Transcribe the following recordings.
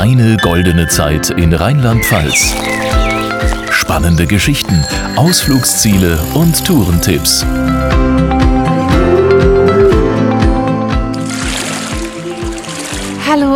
Deine goldene Zeit in Rheinland-Pfalz. Spannende Geschichten, Ausflugsziele und Tourentipps.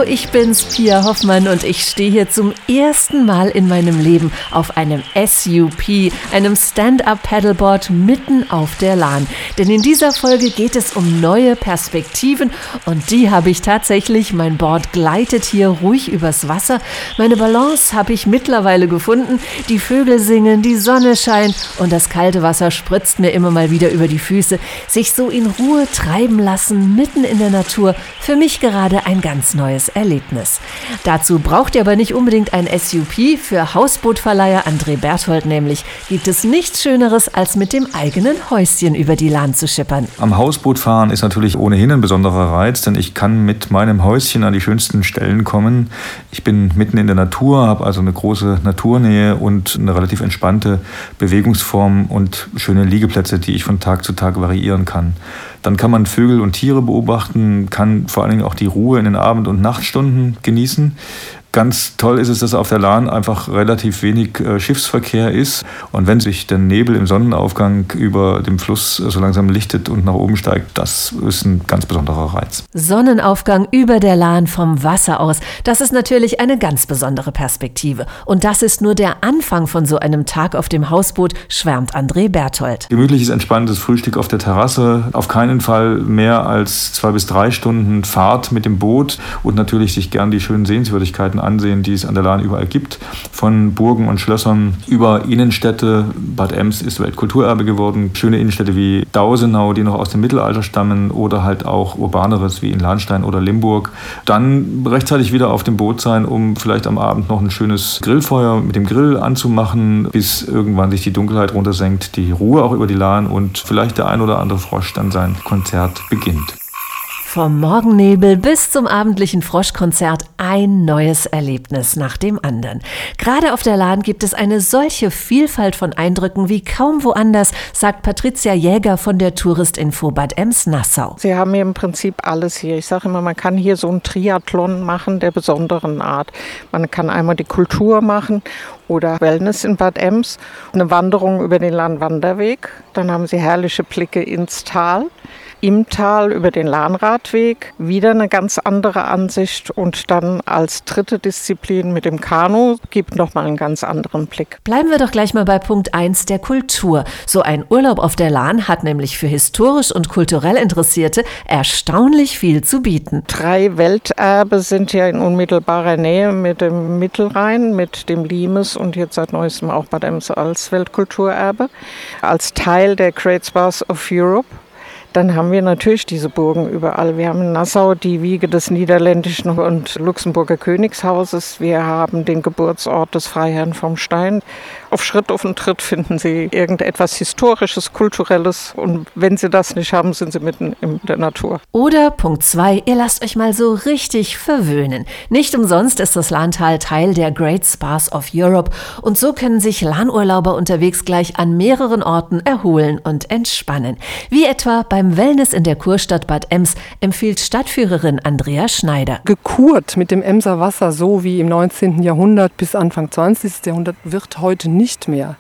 Ich bin's, Pia Hoffmann und ich stehe hier zum ersten Mal in meinem Leben auf einem SUP, einem Stand-Up-Paddleboard mitten auf der Lahn. Denn in dieser Folge geht es um neue Perspektiven und die habe ich tatsächlich. Mein Board gleitet hier ruhig übers Wasser. Meine Balance habe ich mittlerweile gefunden. Die Vögel singen, die Sonne scheint und das kalte Wasser spritzt mir immer mal wieder über die Füße. Sich so in Ruhe treiben lassen, mitten in der Natur, für mich gerade ein ganz neues neues Erlebnis. Dazu braucht ihr aber nicht unbedingt ein SUP. Für Hausbootverleiher André Berthold nämlich gibt es nichts Schöneres, als mit dem eigenen Häuschen über die Lahn zu schippern. Am Hausbootfahren ist natürlich ohnehin ein besonderer Reiz, denn ich kann mit meinem Häuschen an die schönsten Stellen kommen. Ich bin mitten in der Natur, habe also eine große Naturnähe und eine relativ entspannte Bewegungsform und schöne Liegeplätze, die ich von Tag zu Tag variieren kann. Dann kann man Vögel und Tiere beobachten, kann vor allen Dingen auch die Ruhe in den Abend- und Nachtstunden genießen. Ganz toll ist es, dass auf der Lahn einfach relativ wenig äh, Schiffsverkehr ist. Und wenn sich der Nebel im Sonnenaufgang über dem Fluss so langsam lichtet und nach oben steigt, das ist ein ganz besonderer Reiz. Sonnenaufgang über der Lahn vom Wasser aus, das ist natürlich eine ganz besondere Perspektive. Und das ist nur der Anfang von so einem Tag auf dem Hausboot, schwärmt André Berthold. Gemütliches, entspanntes Frühstück auf der Terrasse, auf keinen Fall mehr als zwei bis drei Stunden Fahrt mit dem Boot und natürlich sich gern die schönen Sehenswürdigkeiten ansehen, die es an der Lahn überall gibt. Von Burgen und Schlössern über Innenstädte. Bad Ems ist Weltkulturerbe geworden. Schöne Innenstädte wie Dausenau, die noch aus dem Mittelalter stammen oder halt auch urbaneres wie in Lahnstein oder Limburg. Dann rechtzeitig wieder auf dem Boot sein, um vielleicht am Abend noch ein schönes Grillfeuer mit dem Grill anzumachen, bis irgendwann sich die Dunkelheit runtersenkt, die Ruhe auch über die Lahn und vielleicht der ein oder andere Frosch dann sein Konzert beginnt. Vom Morgennebel bis zum abendlichen Froschkonzert ein neues Erlebnis nach dem anderen. Gerade auf der Lahn gibt es eine solche Vielfalt von Eindrücken wie kaum woanders, sagt Patricia Jäger von der Touristinfo Bad Ems-Nassau. Sie haben hier im Prinzip alles hier. Ich sage immer, man kann hier so einen Triathlon machen der besonderen Art. Man kann einmal die Kultur machen oder Wellness in Bad Ems, eine Wanderung über den Landwanderweg. Dann haben Sie herrliche Blicke ins Tal im Tal über den Lahnradweg wieder eine ganz andere Ansicht und dann als dritte Disziplin mit dem Kanu gibt nochmal einen ganz anderen Blick. Bleiben wir doch gleich mal bei Punkt 1 der Kultur. So ein Urlaub auf der Lahn hat nämlich für historisch und kulturell Interessierte erstaunlich viel zu bieten. Drei Welterbe sind ja in unmittelbarer Nähe mit dem Mittelrhein, mit dem Limes und jetzt seit neuestem auch Bad Ems als Weltkulturerbe, als Teil der Great Spas of Europe. Dann haben wir natürlich diese Burgen überall. Wir haben in Nassau die Wiege des niederländischen und Luxemburger Königshauses. Wir haben den Geburtsort des Freiherrn vom Stein. Auf Schritt auf den Tritt finden Sie irgendetwas Historisches, Kulturelles. Und wenn Sie das nicht haben, sind Sie mitten in der Natur. Oder Punkt 2, ihr lasst euch mal so richtig verwöhnen. Nicht umsonst ist das Lahntal Teil der Great Spas of Europe. Und so können sich Lahnurlauber unterwegs gleich an mehreren Orten erholen und entspannen. Wie etwa bei beim Wellness in der Kurstadt Bad Ems empfiehlt Stadtführerin Andrea Schneider. Gekurt mit dem Emser Wasser, so wie im 19. Jahrhundert bis Anfang 20. Jahrhundert, wird heute nicht mehr.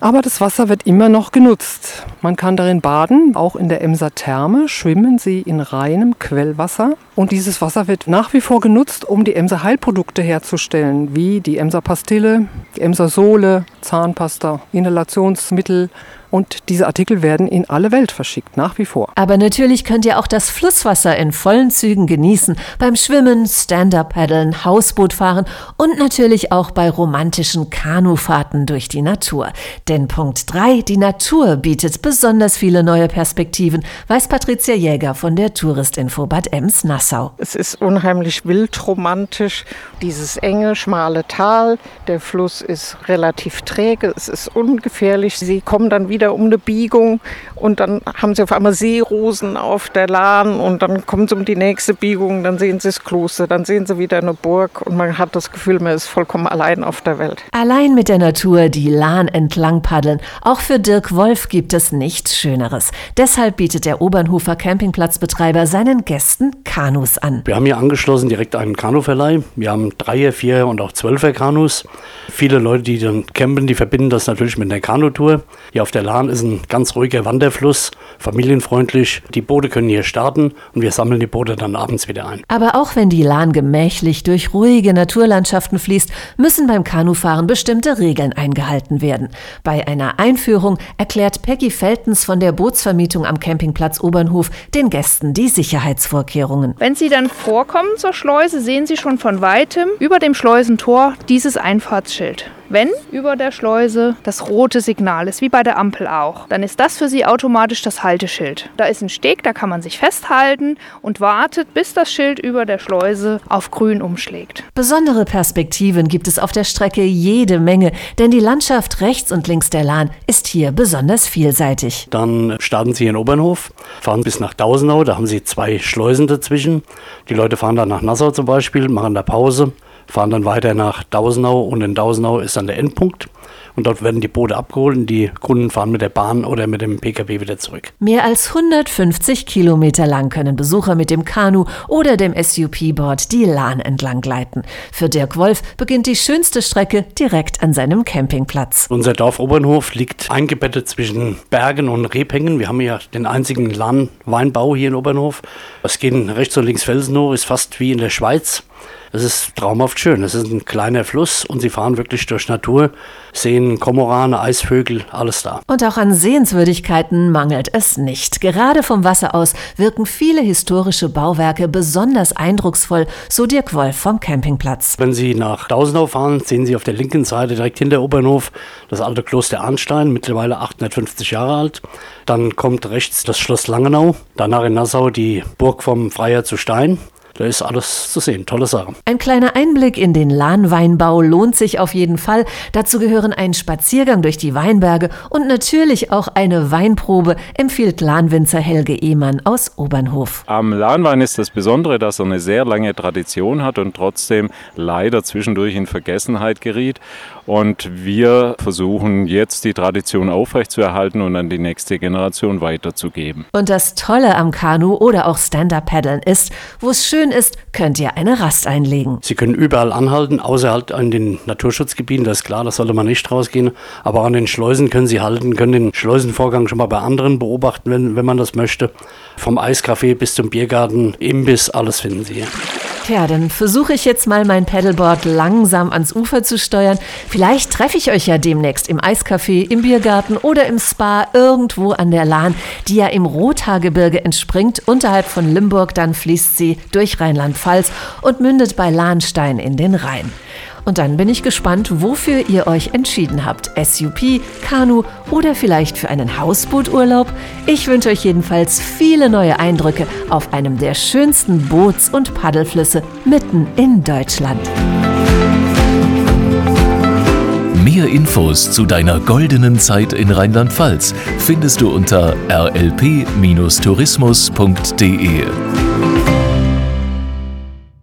Aber das Wasser wird immer noch genutzt. Man kann darin baden, auch in der Emser Therme schwimmen sie in reinem Quellwasser. Und dieses Wasser wird nach wie vor genutzt, um die Emser Heilprodukte herzustellen, wie die Emser Pastille, die Emser Sohle, Zahnpasta, Inhalationsmittel, und diese Artikel werden in alle Welt verschickt, nach wie vor. Aber natürlich könnt ihr auch das Flusswasser in vollen Zügen genießen, beim Schwimmen, Stand-up-Paddeln, Hausbootfahren und natürlich auch bei romantischen Kanufahrten durch die Natur. Denn Punkt 3, die Natur bietet besonders viele neue Perspektiven, weiß Patricia Jäger von der Touristinfo Bad Ems-Nassau. Es ist unheimlich wildromantisch, dieses enge, schmale Tal. Der Fluss ist relativ träge, es ist ungefährlich. Sie kommen dann wieder wieder um eine Biegung und dann haben sie auf einmal Seerosen auf der Lahn und dann kommen sie um die nächste Biegung, dann sehen sie das Kloster, dann sehen sie wieder eine Burg und man hat das Gefühl, man ist vollkommen allein auf der Welt. Allein mit der Natur die Lahn entlang paddeln. Auch für Dirk Wolf gibt es nichts Schöneres. Deshalb bietet der Obernhofer Campingplatzbetreiber seinen Gästen Kanus an. Wir haben hier angeschlossen direkt einen Kanuverleih. Wir haben Dreier, Vierer und auch Zwölfer Kanus. Viele Leute, die dann campen, die verbinden das natürlich mit einer Kanutour. Hier auf der Lahn ist ein ganz ruhiger Wanderfluss, familienfreundlich. Die Boote können hier starten und wir sammeln die Boote dann abends wieder ein. Aber auch wenn die Lahn gemächlich durch ruhige Naturlandschaften fließt, müssen beim Kanufahren bestimmte Regeln eingehalten werden. Bei einer Einführung erklärt Peggy Feltens von der Bootsvermietung am Campingplatz Obernhof den Gästen die Sicherheitsvorkehrungen. Wenn Sie dann vorkommen zur Schleuse, sehen Sie schon von weitem über dem Schleusentor dieses Einfahrtsschild. Wenn über der Schleuse das rote Signal ist, wie bei der Ampel auch, dann ist das für Sie automatisch das Halteschild. Da ist ein Steg, da kann man sich festhalten und wartet, bis das Schild über der Schleuse auf grün umschlägt. Besondere Perspektiven gibt es auf der Strecke jede Menge, denn die Landschaft rechts und links der Lahn ist hier besonders vielseitig. Dann starten Sie in Obernhof, fahren bis nach Dausenau, da haben Sie zwei Schleusen dazwischen. Die Leute fahren dann nach Nassau zum Beispiel, machen da Pause, fahren dann weiter nach Dausenau und in Dausenau ist dann der Endpunkt. Und dort werden die Boote abgeholt und die Kunden fahren mit der Bahn oder mit dem Pkw wieder zurück. Mehr als 150 Kilometer lang können Besucher mit dem Kanu oder dem SUP-Board die Lahn entlang gleiten. Für Dirk Wolf beginnt die schönste Strecke direkt an seinem Campingplatz. Unser Dorf Obernhof liegt eingebettet zwischen Bergen und Rebhängen. Wir haben ja den einzigen Lahn-Weinbau hier in Obernhof. Es gehen rechts und links Felsen hoch, ist fast wie in der Schweiz. Es ist traumhaft schön. Es ist ein kleiner Fluss und sie fahren wirklich durch Natur, sehen Kormorane, Eisvögel, alles da. Und auch an Sehenswürdigkeiten mangelt es nicht. Gerade vom Wasser aus wirken viele historische Bauwerke besonders eindrucksvoll, so Dirk Wolf vom Campingplatz. Wenn Sie nach Dausenau fahren, sehen Sie auf der linken Seite direkt hinter Obernhof das alte Kloster Arnstein, mittlerweile 850 Jahre alt. Dann kommt rechts das Schloss Langenau, danach in Nassau die Burg vom Freier zu Stein. Da ist alles zu sehen. Tolle Sache. Ein kleiner Einblick in den Lahnweinbau lohnt sich auf jeden Fall. Dazu gehören ein Spaziergang durch die Weinberge und natürlich auch eine Weinprobe, empfiehlt Lahnwinzer Helge Ehmann aus Obernhof. Am Lahnwein ist das Besondere, dass er eine sehr lange Tradition hat und trotzdem leider zwischendurch in Vergessenheit geriet. Und wir versuchen jetzt die Tradition aufrechtzuerhalten und an die nächste Generation weiterzugeben. Und das Tolle am Kanu oder auch Stand-Up-Paddeln ist, wo es schön ist, könnt ihr eine Rast einlegen. Sie können überall anhalten, außer halt an den Naturschutzgebieten, das ist klar, da sollte man nicht rausgehen. Aber an den Schleusen können Sie halten, können den Schleusenvorgang schon mal bei anderen beobachten, wenn, wenn man das möchte. Vom Eiscafé bis zum Biergarten, Imbiss, alles finden Sie hier. Tja, dann versuche ich jetzt mal mein Paddleboard langsam ans Ufer zu steuern. Vielleicht treffe ich euch ja demnächst im Eiscafé, im Biergarten oder im Spa irgendwo an der Lahn, die ja im Rothaargebirge entspringt. Unterhalb von Limburg dann fließt sie durch Rheinland-Pfalz und mündet bei Lahnstein in den Rhein. Und dann bin ich gespannt, wofür ihr euch entschieden habt. SUP, Kanu oder vielleicht für einen Hausbooturlaub? Ich wünsche euch jedenfalls viele neue Eindrücke auf einem der schönsten Boots- und Paddelflüsse mitten in Deutschland. Mehr Infos zu deiner goldenen Zeit in Rheinland-Pfalz findest du unter rlp-tourismus.de.